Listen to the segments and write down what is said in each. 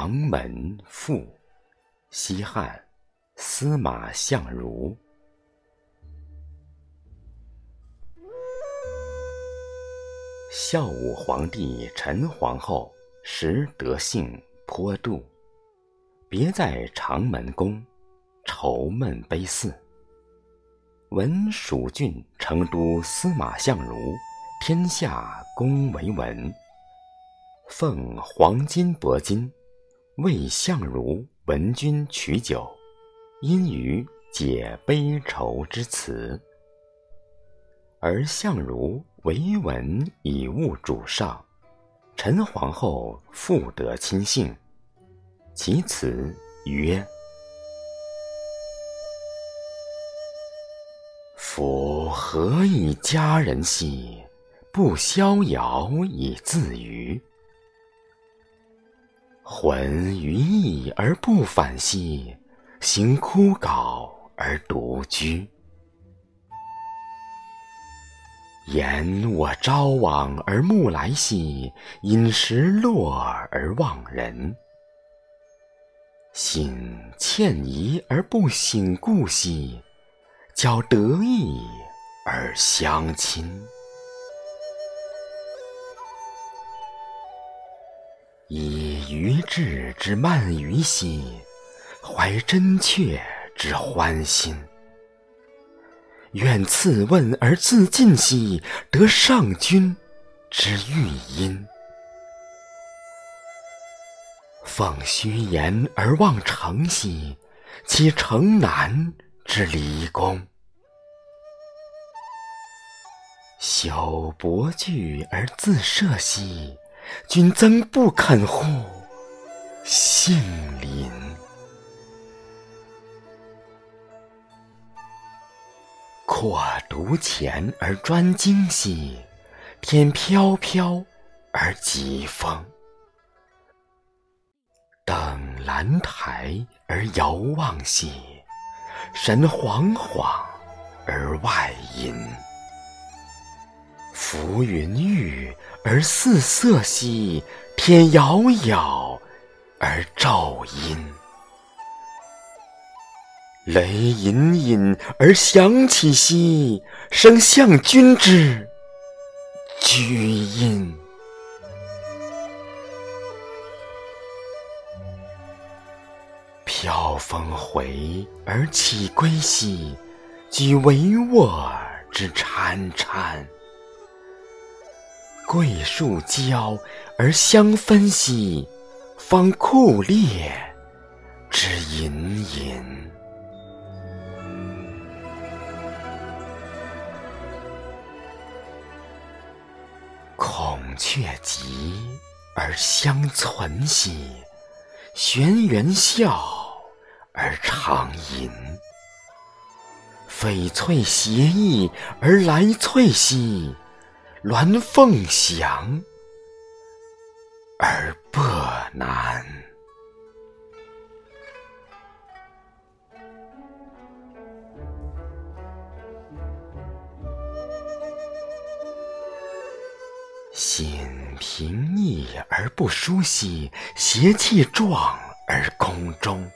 长门赋，西汉，司马相如。孝武皇帝陈皇后时德性颇妒，别在长门宫，愁闷悲思。闻蜀郡成都司马相如，天下公为文。奉黄金铂金，为相如闻君取酒，因于解悲愁之词。而相如唯闻以物主上，陈皇后复得亲幸。其词曰：“夫何以佳人兮，不逍遥以自娱？”魂于意而不返兮，行枯槁而独居。言我朝往而暮来兮，饮食落而忘人。心歉疑而不省故兮，交得意而相亲。以愚智之慢于兮，怀真切之欢心。愿自问而自尽兮，得上君之欲音。奉虚言而忘诚兮，岂诚难之离宫？修薄具而自赦兮。君曾不肯乎？杏林。阔独前而专精兮，天飘飘而疾风。登兰台而遥望兮，神惶惶而外隐。浮云郁而四色兮，天杳杳而照音。雷隐隐而响起兮，生象君之居音。飘风回而起归兮，居帷幄之潺潺。桂树交而相分兮，方酷烈之隐隐。孔雀疾而相存兮，玄猿啸而长吟。翡翠斜翼而来翠兮。鸾凤翔而不难，心平逆而不舒兮，邪气壮而宫中。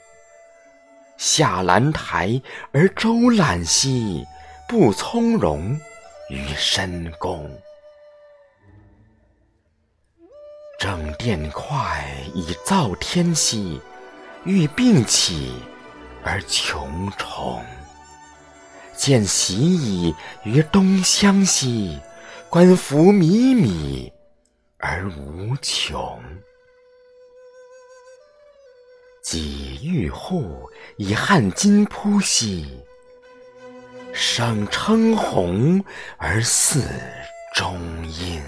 下兰台而周览兮，不从容于深宫。正殿快以造天兮，欲并起而穷重。见习矣于东乡兮，观夫靡靡而无穷。几欲户以汉金铺兮，省称鸿而似中阴。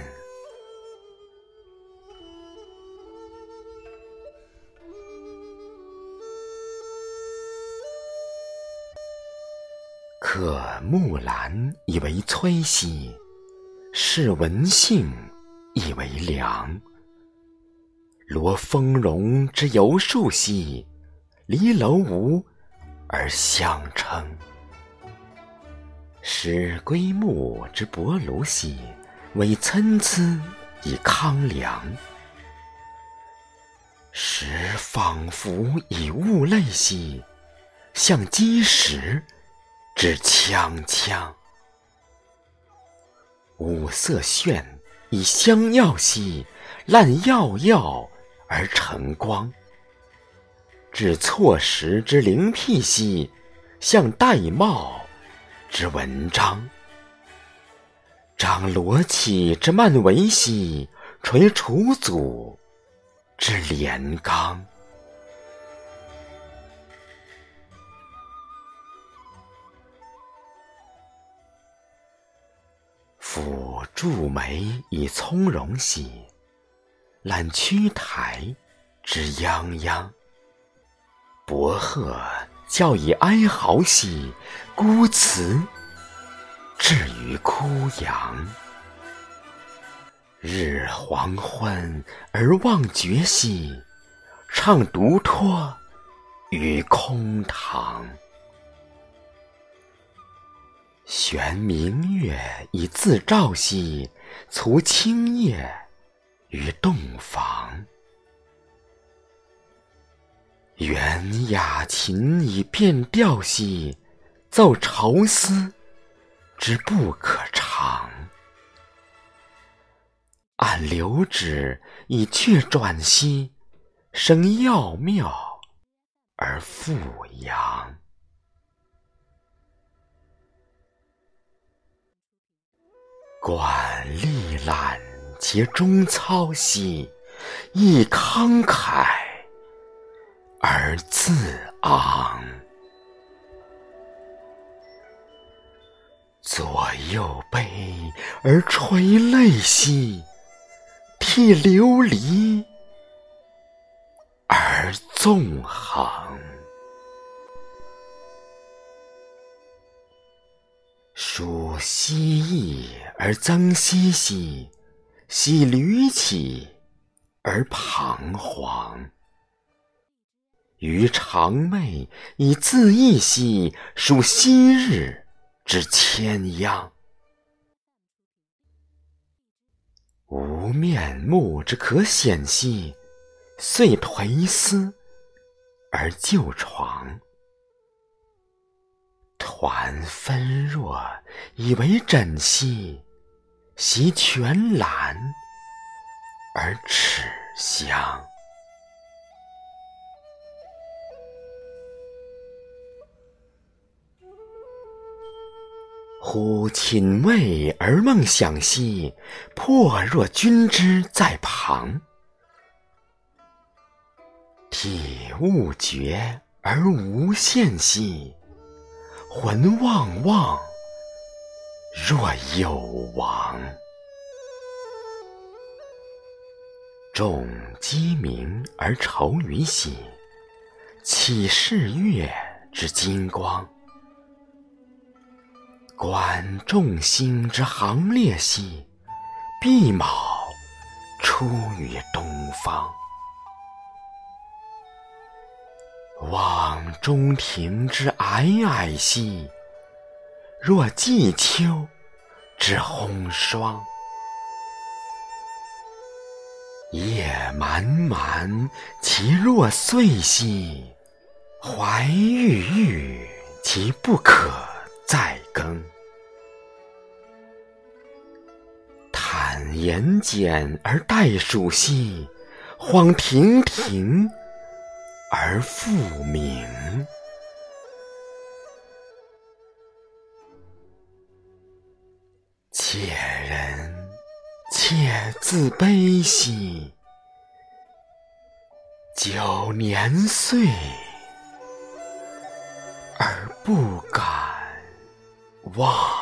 可木兰以为摧兮，是文杏以为凉。罗丰荣之游树兮，离楼吴而相称。使归木之薄庐兮，为参差以康梁。时仿佛以物类兮，像积石之锵锵；五色炫以香药兮，烂药药而成光；至错时之灵辟兮，像玳瑁之文章；张罗绮之曼维兮，垂楚祖。之连纲，抚柱眉以从容兮，揽屈台之泱泱；薄鹤叫以哀嚎兮，孤辞至于枯杨。日黄昏而忘绝兮，唱独托于空堂。悬明月以自照兮，促清夜于洞房。圆雅琴以变调兮，奏愁思之不可长。按流指以却转兮，生要妙而复扬。管历览其中操兮，亦慷慨而自昂。左右悲而垂泪兮。涕流离而纵横，属蜥蜴而增兮兮，喜履起而彷徨。于长寐以自缢兮，属昔日之千央。无面目之可显兮，遂颓丝而旧床。团分若以为枕兮，袭全览而齿香。忽寝寐而梦想兮，魄若君之在旁。体悟觉而无限兮，魂望望若有亡。众鸡鸣而愁于兮，岂是月之金光？观众星之行列兮，毕卯出于东方。望中庭之霭霭兮，若季秋之烘霜。夜漫漫其若岁兮，怀郁郁其不可再更。言简而待暑兮，恍亭亭而复明。且人且自悲兮，久年岁而不敢忘。